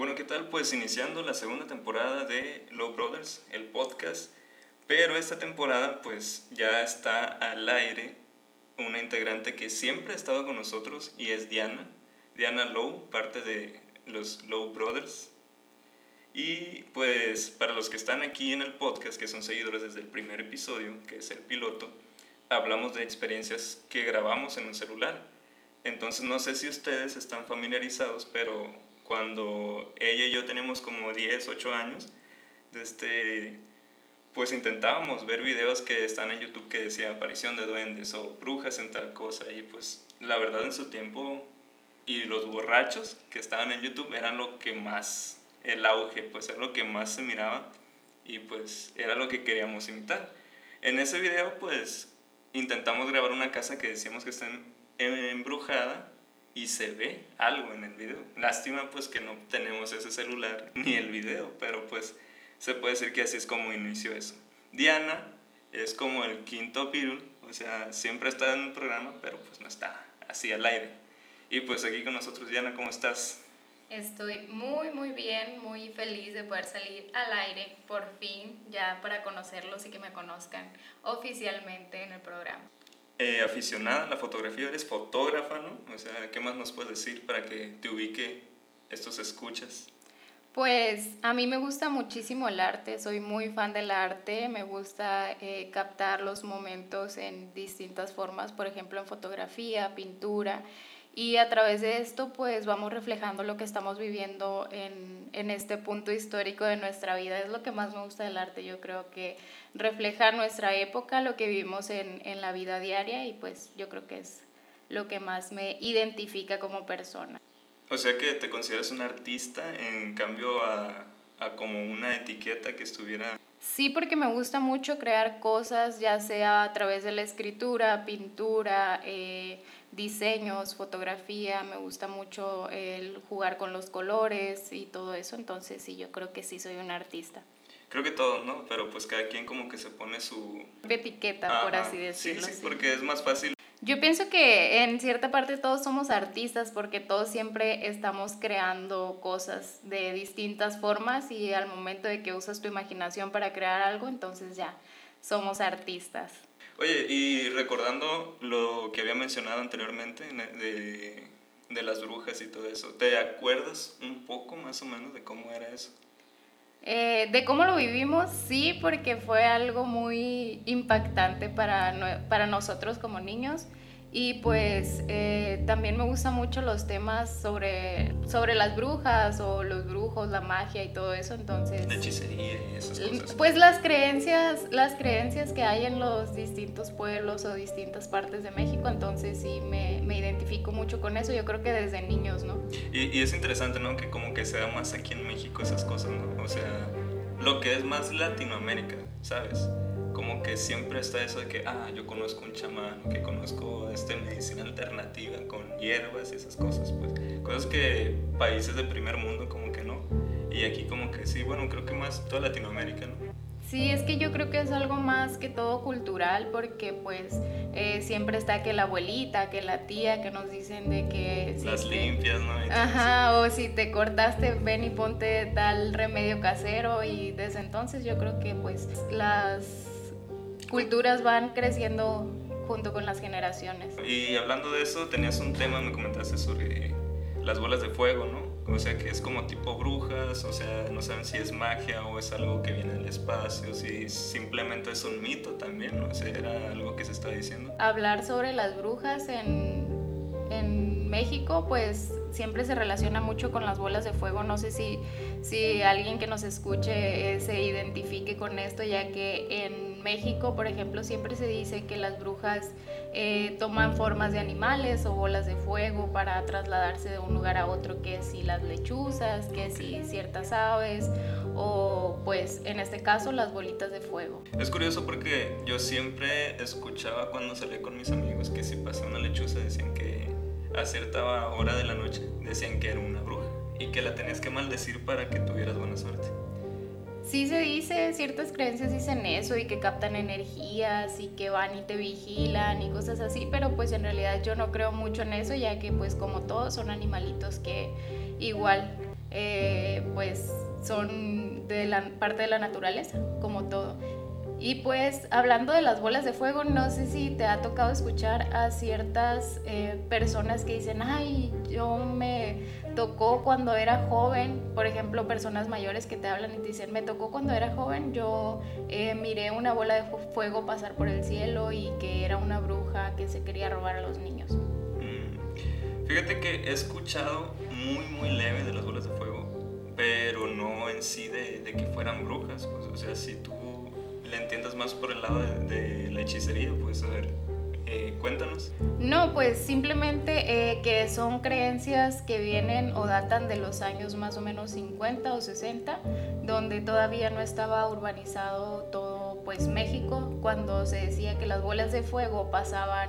Bueno, ¿qué tal? Pues iniciando la segunda temporada de Low Brothers, el podcast, pero esta temporada pues ya está al aire una integrante que siempre ha estado con nosotros y es Diana, Diana Low, parte de los Low Brothers. Y pues para los que están aquí en el podcast, que son seguidores desde el primer episodio, que es el piloto, hablamos de experiencias que grabamos en un celular. Entonces no sé si ustedes están familiarizados, pero cuando ella y yo teníamos como 10, 8 años, este, pues intentábamos ver videos que están en YouTube que decían aparición de duendes o brujas en tal cosa. Y pues la verdad en su tiempo y los borrachos que estaban en YouTube eran lo que más, el auge, pues era lo que más se miraba y pues era lo que queríamos imitar. En ese video pues intentamos grabar una casa que decíamos que está embrujada y se ve algo en el video. Lástima pues que no tenemos ese celular ni el video, pero pues se puede decir que así es como inició eso. Diana es como el quinto Pirul, o sea, siempre está en un programa, pero pues no está así al aire. Y pues aquí con nosotros, Diana, ¿cómo estás? Estoy muy, muy bien, muy feliz de poder salir al aire, por fin, ya para conocerlos y que me conozcan oficialmente en el programa. Eh, aficionada a la fotografía, eres fotógrafa, ¿no? O sea, ¿qué más nos puedes decir para que te ubique estos escuchas? Pues a mí me gusta muchísimo el arte, soy muy fan del arte, me gusta eh, captar los momentos en distintas formas, por ejemplo en fotografía, pintura, y a través de esto pues vamos reflejando lo que estamos viviendo en, en, este punto histórico de nuestra vida. Es lo que más me gusta del arte, yo creo que refleja nuestra época, lo que vivimos en, en la vida diaria y pues yo creo que es lo que más me identifica como persona. O sea que te consideras un artista en cambio a, a como una etiqueta que estuviera... Sí, porque me gusta mucho crear cosas, ya sea a través de la escritura, pintura, eh, diseños, fotografía, me gusta mucho el jugar con los colores y todo eso, entonces sí, yo creo que sí soy un artista. Creo que todos, ¿no? Pero pues cada quien como que se pone su... Etiqueta, por así decirlo. Sí, sí, porque es más fácil. Yo pienso que en cierta parte todos somos artistas porque todos siempre estamos creando cosas de distintas formas y al momento de que usas tu imaginación para crear algo, entonces ya somos artistas. Oye, y recordando lo que había mencionado anteriormente de, de las brujas y todo eso, ¿te acuerdas un poco más o menos de cómo era eso? Eh, de cómo lo vivimos, sí, porque fue algo muy impactante para, para nosotros como niños. Y pues eh, también me gustan mucho los temas sobre, sobre las brujas o los brujos, la magia y todo eso, entonces... La hechicería y esas cosas. Pues las creencias, las creencias que hay en los distintos pueblos o distintas partes de México, entonces sí me, me identifico mucho con eso, yo creo que desde niños, ¿no? Y, y es interesante, ¿no? Que como que sea más aquí en México esas cosas, ¿no? O sea, lo que es más Latinoamérica, ¿sabes? Como que siempre está eso de que, ah, yo conozco un chamán, que conozco este medicina alternativa con hierbas y esas cosas, pues cosas que países de primer mundo como que no. Y aquí como que sí, bueno, creo que más toda Latinoamérica, ¿no? Sí, es que yo creo que es algo más que todo cultural porque pues eh, siempre está que la abuelita, que la tía, que nos dicen de que... Las limpias, ¿no? Ajá, o si te cortaste, ven y ponte tal remedio casero y desde entonces yo creo que pues las culturas van creciendo junto con las generaciones. Y hablando de eso, tenías un tema, me comentaste sobre las bolas de fuego, ¿no? O sea, que es como tipo brujas, o sea, no saben si es magia o es algo que viene del espacio, si simplemente es un mito también, ¿no? O sea, era algo que se está diciendo. Hablar sobre las brujas en, en México, pues siempre se relaciona mucho con las bolas de fuego. No sé si, si alguien que nos escuche eh, se identifique con esto, ya que en México, por ejemplo, siempre se dice que las brujas eh, toman formas de animales o bolas de fuego para trasladarse de un lugar a otro, que si las lechuzas, que si ciertas aves o pues en este caso las bolitas de fuego. Es curioso porque yo siempre escuchaba cuando salía con mis amigos que si pasaba una lechuza decían que a cierta hora de la noche decían que era una bruja y que la tenías que maldecir para que tuvieras buena suerte sí se dice, ciertas creencias dicen eso y que captan energías y que van y te vigilan y cosas así, pero pues en realidad yo no creo mucho en eso ya que pues como todos son animalitos que igual eh, pues son de la parte de la naturaleza, como todo. Y pues hablando de las bolas de fuego, no sé si te ha tocado escuchar a ciertas eh, personas que dicen, ay, yo me tocó cuando era joven, por ejemplo, personas mayores que te hablan y te dicen, me tocó cuando era joven, yo eh, miré una bola de fuego pasar por el cielo y que era una bruja que se quería robar a los niños. Mm, fíjate que he escuchado muy, muy leve de las bolas de fuego, pero no en sí de, que fueran brujas. Pues, o sea, si tú le entiendas más por el lado de, la hechicería, pues a ver, eh, cuéntanos. No, pues simplemente eh, que son creencias que vienen o datan de los años más o menos 50 o 60, donde todavía no estaba urbanizado todo pues México, cuando se decía que las bolas de fuego pasaban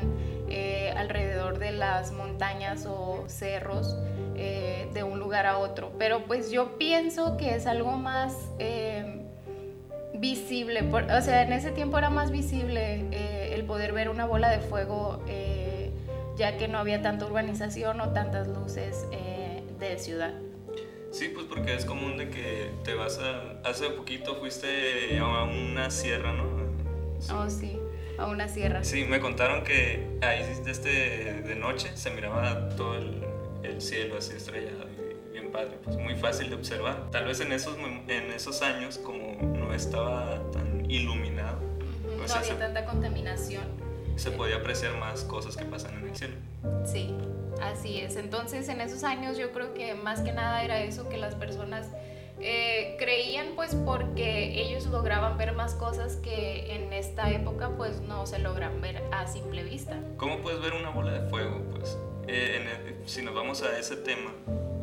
eh, alrededor de las montañas o cerros de un lugar a otro. Pero pues yo pienso que es algo más visible, o sea, en ese tiempo era más visible eh, el poder ver una bola de fuego, eh, ya que no había tanta urbanización o tantas luces eh, de ciudad. Sí, pues porque es común de que te vas a... Hace poquito fuiste a una sierra, ¿no? Oh, sí, a una sierra. Sí, me contaron que ahí este, de noche se miraba todo el, el cielo así estrellado padre, pues muy fácil de observar. Tal vez en esos, en esos años, como no estaba tan iluminado, no había tanta contaminación. Se podía apreciar más cosas que pasan en el cielo. Sí, así es. Entonces, en esos años yo creo que más que nada era eso que las personas eh, creían pues porque ellos lograban ver más cosas que en esta época pues no se logran ver a simple vista. ¿Cómo puedes ver una bola de fuego? Pues eh, si nos vamos a ese tema,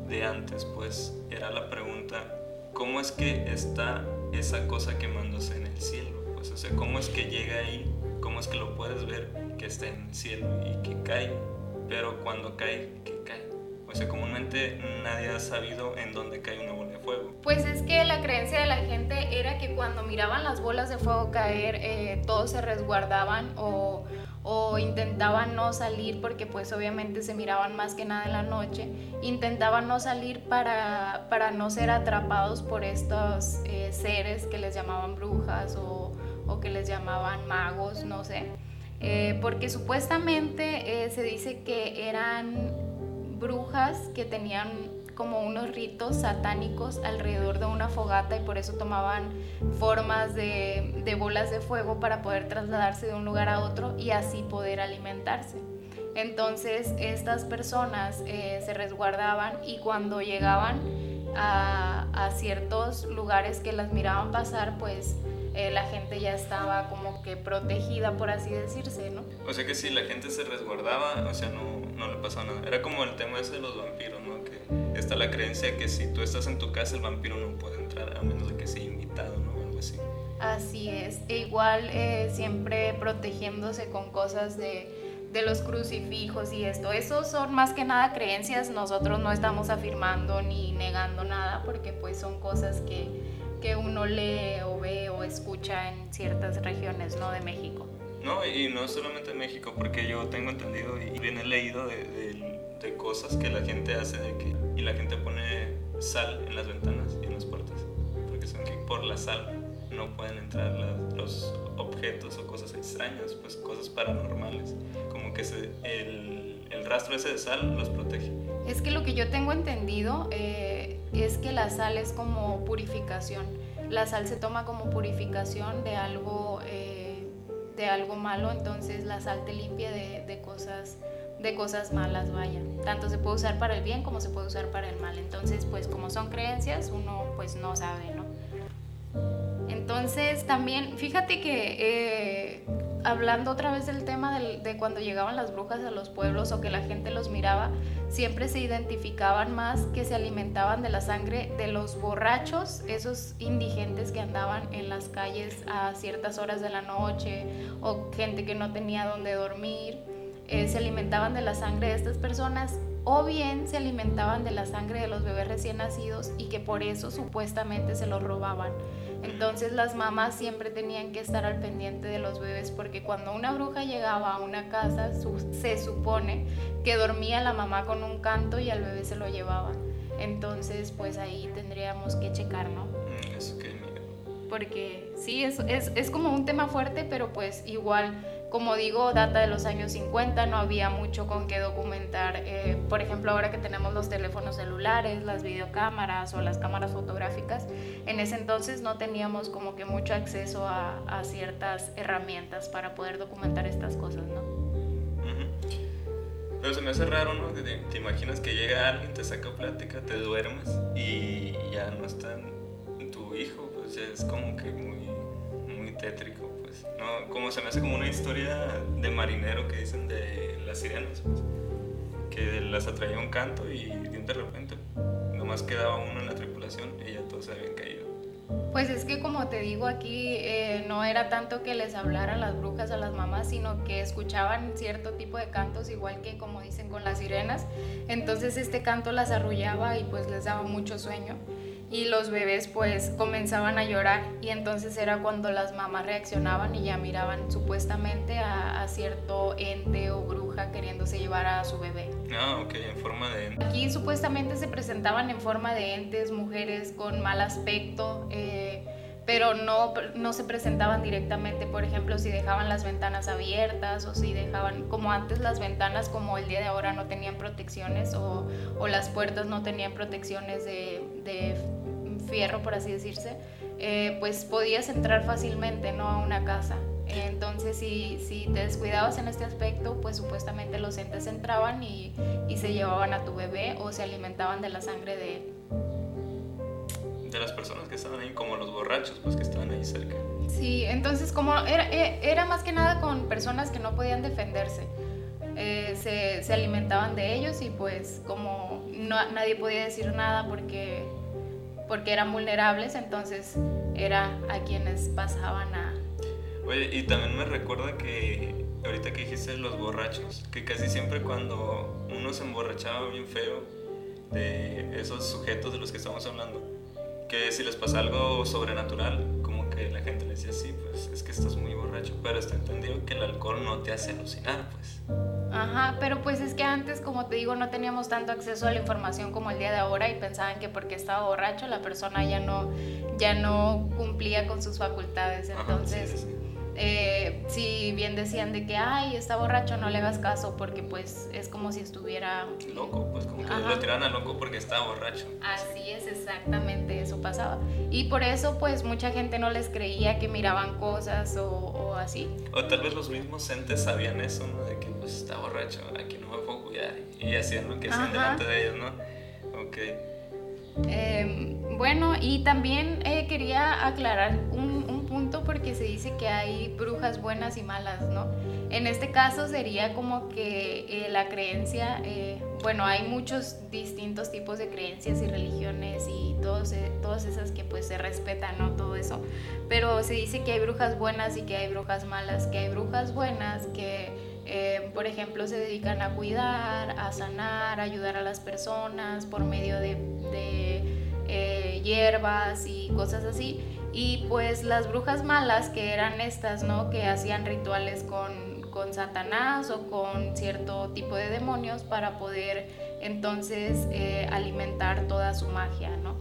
de antes, pues era la pregunta, ¿cómo es que está esa cosa quemándose en el cielo? Pues, o sea, ¿cómo es que llega ahí? ¿Cómo es que lo puedes ver que está en el cielo y que cae? Pero cuando cae, que cae. O sea, comúnmente nadie ha sabido en dónde cae una bola de fuego. Pues es que la creencia de la gente era cuando miraban las bolas de fuego caer, eh, todos se resguardaban o, intentaban no salir porque pues obviamente se miraban más que nada en la noche, intentaban no salir para, para no ser atrapados por estos eh, seres que les llamaban brujas o, o, que les llamaban magos, no sé. Eh, porque supuestamente se dice que eran brujas que tenían como unos ritos satánicos alrededor de una fogata y por eso tomaban formas de, de, bolas de fuego para poder trasladarse de un lugar a otro y así poder alimentarse. Entonces estas personas eh, se resguardaban y cuando llegaban a, a, ciertos lugares que las miraban pasar, pues eh, la gente ya estaba como que protegida, por así decirse, ¿no? O sea que si la gente se resguardaba, o sea, no, no le pasaba nada. Era como el tema de los vampiros, ¿no? Está la creencia que si tú estás en tu casa, el vampiro no puede entrar a menos de que sea invitado, ¿no? Algo así. Así es. E igual eh, siempre protegiéndose con cosas de de los crucifijos y esto. Esos son más que nada creencias, nosotros no estamos afirmando ni negando nada porque pues son cosas que que uno lee o ve o escucha en ciertas regiones ¿no? de México. No, y no solamente en México, porque yo tengo entendido y bien he leído de, de, cosas que la gente hace de que, y la gente pone sal en las ventanas y en las puertas, porque son que por la sal no pueden entrar los objetos o cosas extrañas, pues cosas paranormales, como que se, el, el, rastro ese de sal los protege. Es que lo que yo tengo entendido... Eh, es que la sal es como purificación. La sal se toma como purificación de algo, eh, de algo malo, entonces la sal te limpia de, cosas de cosas malas, vaya. Tanto se puede usar para el bien como se puede usar para el mal. Entonces, pues como son creencias, uno pues no sabe, ¿no? Entonces, también, fíjate que eh, hablando otra vez del tema de cuando llegaban las brujas a los pueblos o que la gente los miraba, siempre se identificaban más que se alimentaban de la sangre de los borrachos, esos indigentes que andaban en las calles a ciertas horas de la noche o gente que no tenía donde dormir. Eh, se alimentaban de la sangre de estas personas o bien se alimentaban de la sangre de los bebés recién nacidos y que por eso supuestamente se los robaban. Entonces las mamás siempre tenían que estar al pendiente de los bebés porque cuando una bruja llegaba a una casa se supone que dormía la mamá con un canto y al bebé se lo llevaba. Entonces, pues ahí tendríamos que checar, ¿no? Mm. Porque sí, es, es, es como un tema fuerte, pero pues igual como digo, data de los años 50, no había mucho con qué documentar. Eh, por ejemplo, ahora que tenemos los teléfonos celulares, las videocámaras o las cámaras fotográficas, en ese entonces no teníamos como que mucho acceso a, a ciertas herramientas para poder documentar estas cosas, ¿no? Pero se me hace raro, ¿no? Te, te imaginas que llega alguien, te saca plática, te duermes y ya no está tu hijo, pues ya es como que tétrico, pues. No, como se me hace como una historia de marinero que dicen de las sirenas, pues. Que las atraía un canto y de repente nomás quedaba uno en la tripulación y ya todos se habían caído. Pues es que como te digo aquí, eh, no era tanto que les hablaran las brujas a las mamás, sino que escuchaban cierto tipo de cantos, igual que como dicen con las sirenas. Entonces este canto las arrullaba y pues les daba mucho sueño. Y los bebés pues comenzaban a llorar y entonces era cuando las mamás reaccionaban y ya miraban supuestamente a, a cierto ente o bruja queriéndose llevar a su bebé. Ah, ok, en forma de... Aquí supuestamente se presentaban en forma de entes, mujeres con mal aspecto, eh, pero no, no se presentaban directamente, por ejemplo, si dejaban las ventanas abiertas o si dejaban, como antes las ventanas, como el día de ahora, no tenían protecciones o, o las puertas no tenían protecciones de, de fierro, por así decirse, eh, pues podías entrar fácilmente ¿no? a una casa. Entonces, si, si te descuidabas en este aspecto, pues supuestamente los entes entraban y, y se llevaban a tu bebé o se alimentaban de la sangre de él. de las personas que estaban ahí, como los borrachos, pues que estaban ahí cerca. Sí, entonces como era, e- era más que nada con personas que no podían defenderse. Eh, se, se alimentaban de ellos y pues como no, nadie podía decir nada porque, porque eran vulnerables, entonces era a quienes pasaban a... Oye, y también me recuerda que ahorita que dijiste los borrachos, que casi siempre cuando uno se emborrachaba bien feo de esos sujetos de los que estamos hablando, que si les pasa algo sobrenatural, como que la gente le decía, sí, pues es que estás muy borracho, pero está entendido que el alcohol no te hace alucinar, pues. Ajá, pero pues es que antes, como te digo, no teníamos tanto acceso a la información como el día de ahora y pensaban que porque estaba borracho la persona ya no, ya no cumplía con sus facultades. Ajá, Entonces, sí, sí. eh, si bien decían de que, ay, está borracho, no le hagas caso porque pues es como si estuviera... Loco, pues como que Ajá. lo tiraban a loco porque estaba borracho. Así es, exactamente, eso pasaba. Y por eso pues mucha gente no les creía que miraban cosas o, o así. O tal vez los mismos entes sabían eso, ¿no? De pues está borracho, aquí no me puedo cuidar. Y hacían lo que hacían delante de ellos, ¿no? Ok. Eh, bueno, y también eh, quería aclarar un, un punto porque se dice que hay brujas buenas y malas, ¿no? En este caso sería como que eh, la creencia, eh, bueno, hay muchos distintos tipos de creencias y religiones y todos, todas esas que pues se respetan, ¿no? Todo eso. Pero se dice que hay brujas buenas y que hay brujas malas, que hay brujas buenas que eh, por ejemplo, se dedican a cuidar, a sanar, a ayudar a las personas por medio de, de, eh, hierbas y cosas así. Y pues las brujas malas, que eran estas, ¿no? Que hacían rituales con, con Satanás o con cierto tipo de demonios para poder entonces eh, alimentar toda su magia, ¿no?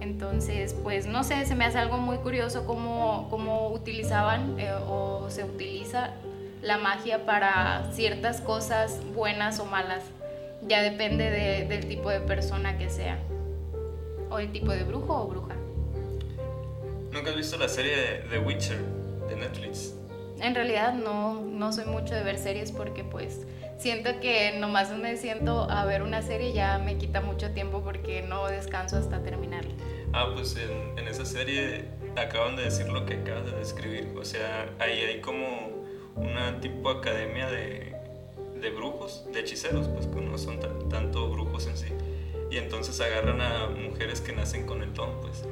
Entonces, pues no sé, se me hace algo muy curioso cómo, cómo utilizaban eh, o se utiliza la magia para ciertas cosas buenas o malas. Ya depende de- del tipo de persona que sea. O el tipo de brujo o bruja. ¿Nunca has visto la serie de The Witcher de Netflix? En realidad no, no soy mucho de ver series porque pues siento que nomás me siento a ver una serie ya me quita mucho tiempo porque no descanso hasta terminarla. Ah, pues en, en esa serie acaban de decir lo que acabas de describir. O sea, ahí hay como una tipo academia de, de brujos, de hechiceros, pues que no son tan- tanto brujos en sí. Y entonces agarran a mujeres que nacen con el don, pues.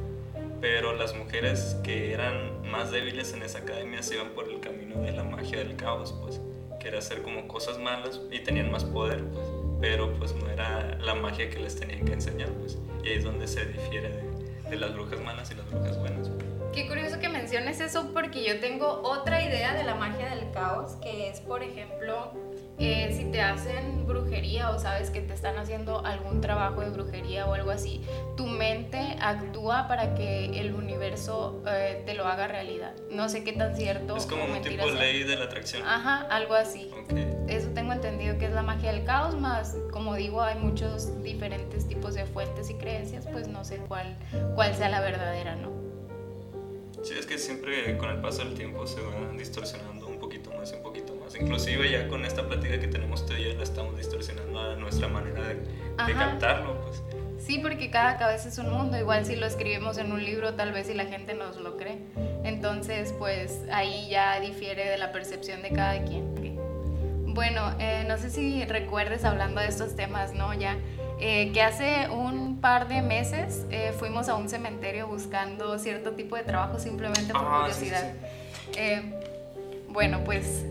Pero las mujeres que eran más débiles en esa academia se iban por el camino de la magia del caos, pues. Que era hacer como cosas malas y tenían más poder, pues. Pero pues no era la magia que les tenían que enseñar, pues. Y ahí es donde se difiere de, de las brujas malas y las brujas buenas. pues. Qué curioso que menciones eso porque yo tengo otra idea de la magia del caos, que es, por ejemplo, eh, si te hacen brujería o sabes que te están haciendo algún trabajo de brujería o algo así, tu mente actúa para que el universo eh, te lo haga realidad. No sé qué tan cierto. Es como un tipo de ley de la atracción. Ajá, algo así. Eso tengo entendido que es la magia del caos, más como digo, hay muchos diferentes tipos de fuentes y creencias, pues no sé cuál, cuál sea la verdadera, ¿no? Sí, es que siempre con el paso del tiempo se va distorsionando un poquito más, un poquito más. Inclusive ya con esta plática que tenemos tú y yo la estamos distorsionando a nuestra manera de, de captarlo, pues. Sí, porque cada cabeza es un mundo, igual si lo escribimos en un libro tal vez si la gente nos lo cree. Entonces, pues ahí ya difiere de la percepción de cada quien. Bueno, eh, no sé si recuerdes hablando de estos temas, ¿no? Ya eh, que hace un par de meses eh, fuimos a un cementerio buscando cierto tipo de trabajo simplemente por ah, curiosidad. bueno, pues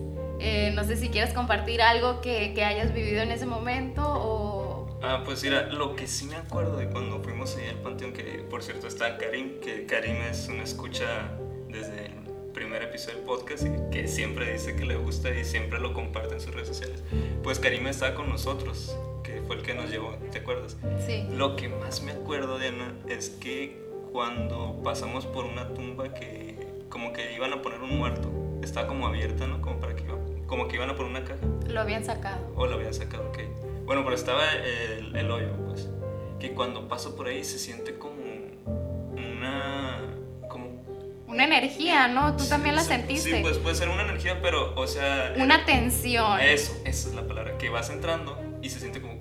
no sé si quieres compartir algo que, que, hayas vivido en ese momento o... Ah, pues mira, lo que sí me acuerdo de cuando fuimos ahí al panteón, que por cierto está Karim, que Karim es una escucha desde primer episodio del podcast y que siempre dice que le gusta y siempre lo comparte en sus redes sociales. Pues Karim estaba con nosotros, que fue el que nos llevó, ¿te acuerdas? Sí. Lo que más me acuerdo, Diana, es que cuando pasamos por una tumba que como que iban a poner un muerto, estaba como abierta, ¿no? Como para que como que iban a poner una caja. Lo habían sacado. O lo habían sacado, ok. Bueno, pero estaba el, el hoyo, pues. Que cuando paso por ahí se siente energía, ¿no? Tú también la sentiste. Sí, pues puede ser una energía, pero, o sea... Una tensión. Eso, esa es la palabra, que vas entrando y se siente como...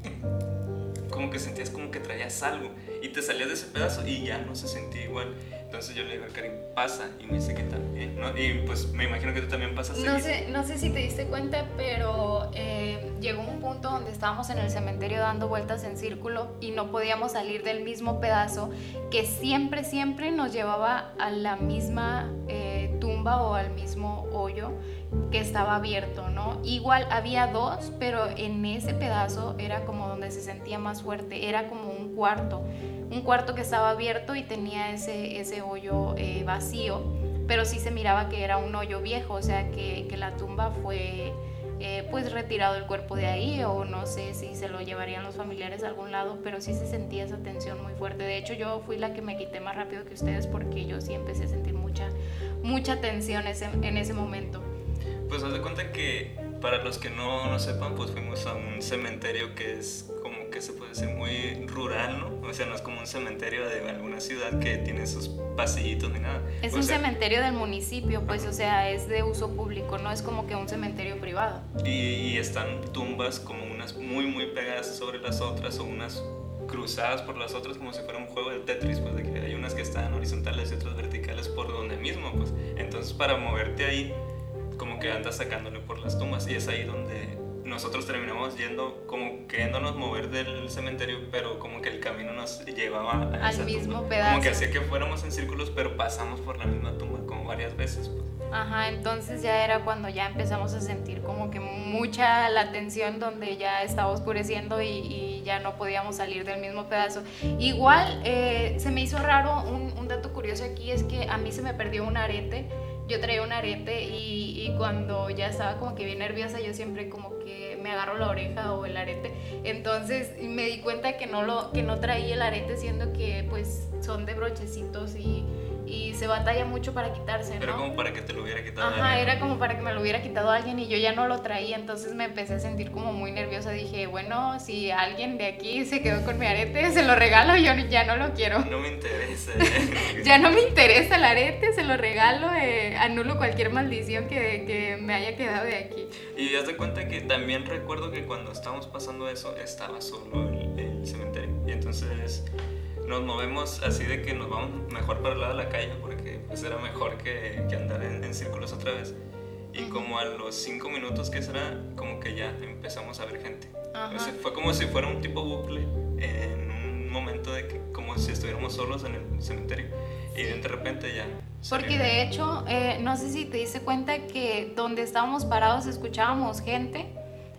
Como que sentías como que traías algo y te salías de ese pedazo y ya no se sentía igual. Entonces yo le digo a Karim, pasa, y me dice que también, ¿no? Y pues me imagino que tú también pasas. No sé, no sé si te diste cuenta, pero eh, llegó un punto donde estábamos en el cementerio dando vueltas en círculo y no podíamos salir del mismo pedazo que siempre, siempre nos llevaba a la misma eh, o al mismo hoyo que estaba abierto, ¿no? Igual había dos, pero en ese pedazo era como donde se sentía más fuerte, era como un cuarto un cuarto que estaba abierto y tenía ese, ese hoyo eh, vacío, pero sí se miraba que era un hoyo viejo, o sea que, que la tumba fue eh, pues retirado el cuerpo de ahí o no sé si se lo llevarían los familiares a algún lado, pero sí se sentía esa tensión muy fuerte. De hecho yo fui la que me quité más rápido que ustedes porque yo sí empecé a sentir mucha, tensión ese, en ese momento. Pues haz de cuenta que para los que no, no sepan, pues fuimos a un cementerio que es como que se puede decir muy rural, ¿no? O sea, no es como un cementerio de alguna ciudad que tiene sus pasillitos ni nada. Es un cementerio del municipio, pues, o sea, es de uso público, no es como que un cementerio privado. Y, están tumbas como unas muy, muy pegadas sobre las otras o unas cruzadas por las otras como si fuera un juego de Tetris, pues de que hay unas que están horizontales y otras verticales por donde mismo, pues. Entonces, para moverte ahí como que andas sacándole por las tumbas y es ahí donde nosotros terminamos yendo como queriéndonos mover del cementerio, pero como que el camino nos llevaba al mismo pedazo. Como que hacía que fuéramos en círculos, pero pasamos por la misma tumba como varias veces. Pues. Ajá, entonces ya era cuando ya empezamos a sentir como que mucha la tensión donde ya estaba oscureciendo y, ya no podíamos salir del mismo pedazo. Igual eh, se me hizo raro, un, un dato curioso aquí es que a mí se me perdió un arete yo traía un arete y, y, cuando ya estaba como que bien nerviosa, yo siempre como que me agarro la oreja o el arete. Entonces me di cuenta que no, lo, que no traía el arete, siendo que pues son de brochecitos y y se batalla mucho para quitarse, ¿no? Pero como para que te lo hubiera quitado Ajá, era como para que me lo hubiera quitado alguien y yo ya no lo traía, entonces me empecé a sentir como muy nerviosa. Dije, bueno, si alguien de aquí se quedó con mi arete, se lo regalo, yo ya no lo quiero. No me interesa. ya no me interesa el arete, se lo regalo, eh, anulo cualquier maldición que, que, me haya quedado de aquí. Y te das cuenta que también recuerdo que cuando estábamos pasando eso, estaba solo el, el cementerio. Y entonces nos movemos así de que nos vamos mejor para el lado de la calle porque pues era mejor que, que andar en, círculos otra vez. Y como a los cinco minutos que será, como que ya empezamos a ver gente. fue como si fuera un tipo bucle en un momento de que como si estuviéramos solos en el cementerio. Y de repente ya. Porque de hecho, eh, no sé si te diste cuenta que donde estábamos parados escuchábamos gente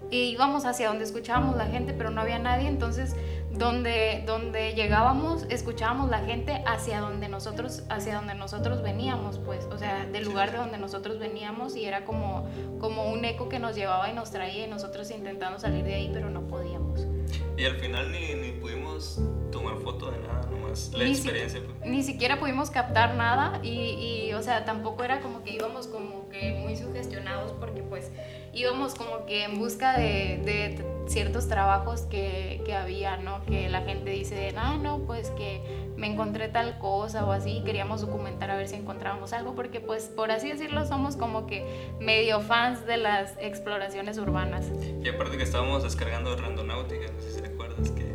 y íbamos hacia donde escuchábamos la gente, pero no había nadie. Entonces donde, donde llegábamos, escuchábamos la gente hacia donde nosotros, hacia donde nosotros veníamos, pues, o sea, del lugar de donde nosotros veníamos y era como, como un eco que nos llevaba y nos traía y nosotros intentando salir de ahí, pero no podíamos. Y al final ni, ni pudimos tomar foto de nada, nomás la experiencia. Pues. ni siquiera pudimos captar nada y, y, o sea, tampoco era como que íbamos como que muy sugestionados porque pues íbamos como que en busca de, de ciertos trabajos que, que, había, ¿no? Que la gente dice, ah, no, pues que me encontré tal cosa o así, queríamos documentar a ver si encontrábamos algo, porque pues por así decirlo somos como que medio fans de las exploraciones urbanas. Y aparte que estábamos descargando Randonáutica, no sé si te acuerdas que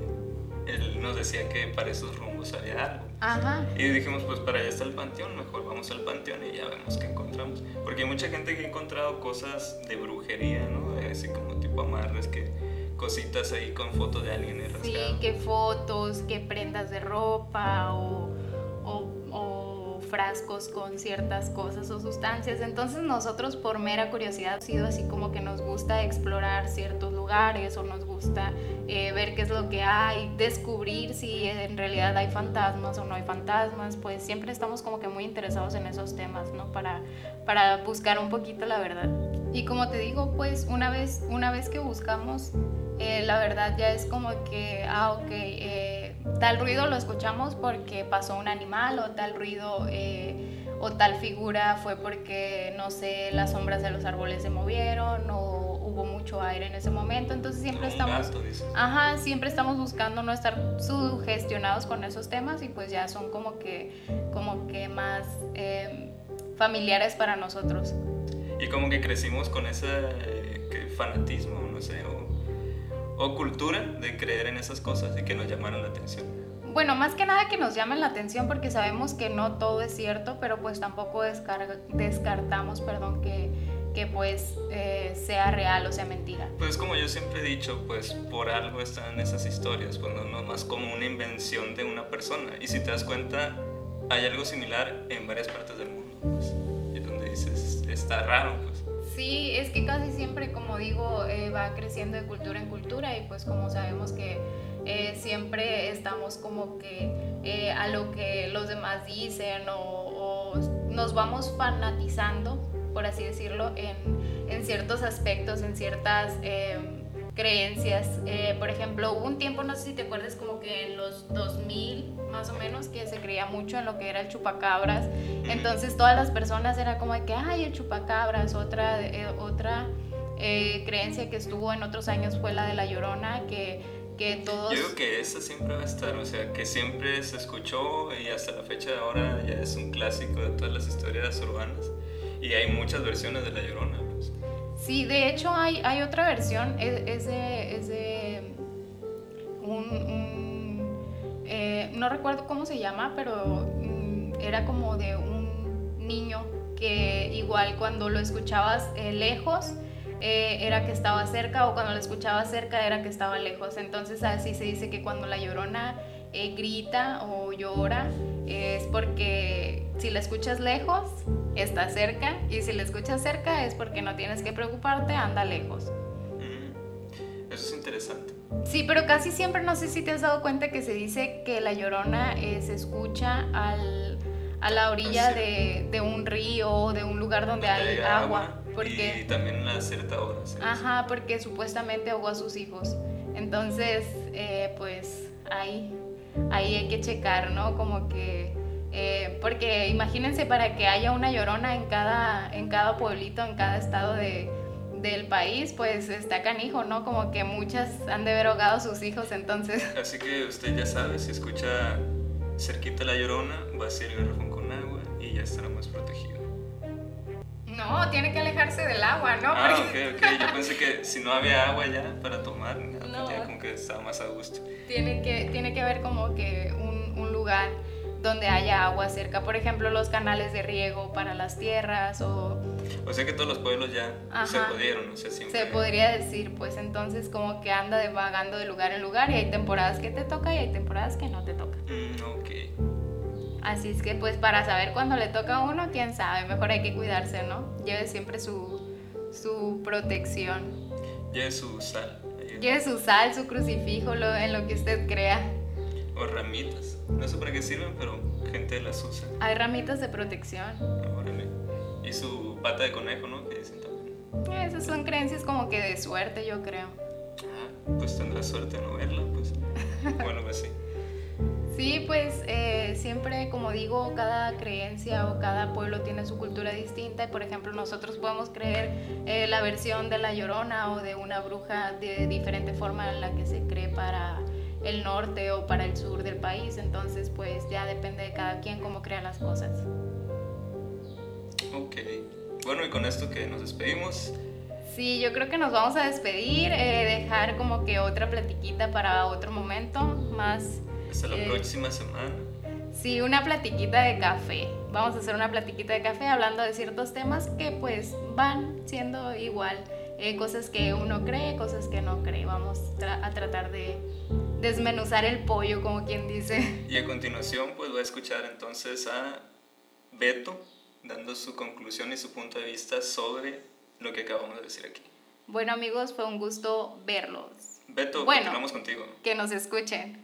nos decía que para esos rumbos había algo. Ajá. Y dijimos, pues para allá está el panteón, mejor vamos al panteón y ya vemos qué encontramos. Porque hay mucha gente que ha encontrado cosas de brujería, ¿no? Así como tipo amarres que cositas ahí con fotos de alguien rasgado. Sí, que fotos, que prendas de ropa o, o, o, frascos con ciertas cosas o sustancias. Entonces nosotros por mera curiosidad ha sido así como que nos gusta explorar ciertos lugares o nos gusta eh, ver qué es lo que hay, descubrir si en realidad hay fantasmas o no hay fantasmas, pues siempre estamos como que muy interesados en esos temas, ¿no? Para, para buscar un poquito la verdad. Y como te digo, pues una vez, una vez que buscamos eh, la verdad ya es como que, ah, ok, eh, tal ruido lo escuchamos porque pasó un animal o tal ruido o tal figura fue porque, no sé, las sombras de los árboles se movieron o hubo mucho aire en ese momento. Entonces siempre estamos, ajá, siempre estamos buscando no estar sugestionados con esos temas y pues ya son como que, como que más familiares para nosotros. Y como que crecimos con ese fanatismo, no sé, o cultura de creer en esas cosas y que nos llamaron la atención. Bueno, más que nada que nos llamen la atención porque sabemos que no todo es cierto, pero pues tampoco descartamos, perdón, que, que pues eh, sea real o sea mentira. Pues como yo siempre he dicho, pues por algo están esas historias, cuando no más como una invención de una persona. Y si te das cuenta, hay algo similar en varias partes del mundo, pues, y donde dices, está raro, pues. Sí, es que casi siempre, como digo, eh, va creciendo de cultura en cultura y pues como sabemos que eh, siempre estamos como que eh, a lo que los demás dicen o, nos vamos fanatizando, por así decirlo, en, en ciertos aspectos, en ciertas creencias. por ejemplo, hubo un tiempo, no sé si te acuerdas, como que en los 2000 más o menos, que se creía mucho en lo que era el chupacabras. Entonces todas las personas era como de que, ay, el chupacabras. Otra, eh, otra eh, creencia que estuvo en otros años fue la de la llorona, que, que todos... Yo digo que esa siempre va a estar, o sea, que siempre se escuchó y hasta la fecha de ahora ya es un clásico de todas las historias urbanas. Y hay muchas versiones de la llorona. Pues. Sí, de hecho hay, hay otra versión, es, de, es de un eh, no recuerdo cómo se llama, pero mm, era como de un niño que igual cuando lo escuchabas eh, lejos, eh, era que estaba cerca o cuando lo escuchabas cerca era que estaba lejos. Entonces así se dice que cuando la llorona grita o llora es porque si la escuchas lejos está cerca y si la escuchas cerca es porque no tienes que preocuparte, anda lejos. Mm, eso es interesante. Sí, pero casi siempre no sé si te has dado cuenta que se dice que la llorona eh, se escucha al, a la orilla de, de, un río o de un lugar donde, hay, agua. porque, y también a cierta hora. Ajá, porque supuestamente ahogó a sus hijos. Entonces, eh, pues ahí, ahí hay que checar, ¿no? Como que... Eh, porque imagínense para que haya una llorona en cada, en cada pueblito, en cada estado de, del país, pues está canijo, ¿no? Como que muchas han de haber ahogado a sus hijos, entonces. Así que usted ya sabe, si escucha cerquita la llorona, va a ser el garrafón con agua y ya estará más protegido. No, tiene que alejarse del agua, ¿no? Ah, ok, ok. Yo pensé que si no había agua ya para tomar, no. ya como que estaba más a gusto. Tiene que, tiene que haber como que un, un lugar donde haya agua cerca, por ejemplo, los canales de riego para las tierras o... O sea que todos los pueblos ya se pudieron, o sea, siempre... Se podría decir, pues entonces como que anda devagando de lugar en lugar y hay temporadas que te toca y hay temporadas que no te toca. Mm, ok. Así es que pues para saber cuándo le toca a uno, quién sabe, mejor hay que cuidarse, ¿no? Lleve siempre su, su protección. Lleve su sal, Quiere su sal, su crucifijo, lo, en lo que usted crea. O ramitas. No sé para qué sirven, pero gente las usa. Hay ramitas de protección. Órale. Y su pata de conejo, ¿no? Que dicen también. Esas son creencias como que de suerte, yo creo. Ah, pues tendrá suerte de no verla, pues. bueno, pues sí. Sí, pues eh, siempre, como digo, cada creencia o cada pueblo tiene su cultura distinta. Por ejemplo, nosotros podemos creer eh, la versión de la llorona o de una bruja de diferente forma en la que se cree para el norte o para el sur del país. Entonces, pues ya depende de cada quien cómo crea las cosas. Ok. Bueno, y con esto que nos despedimos. Sí, yo creo que nos vamos a despedir, eh, dejar como que otra platiquita para otro momento, más... Hasta la próxima semana. Sí, una platiquita de café. Vamos a hacer una platiquita de café hablando de ciertos temas que pues van siendo igual. Eh, cosas que uno cree, cosas que no cree. Vamos a tratar de desmenuzar el pollo, como quien dice. Y a continuación, pues voy a escuchar entonces a Beto dando su conclusión y su punto de vista sobre lo que acabamos de decir aquí. Bueno amigos, fue un gusto verlos. Beto, bueno, continuamos contigo. Que nos escuchen.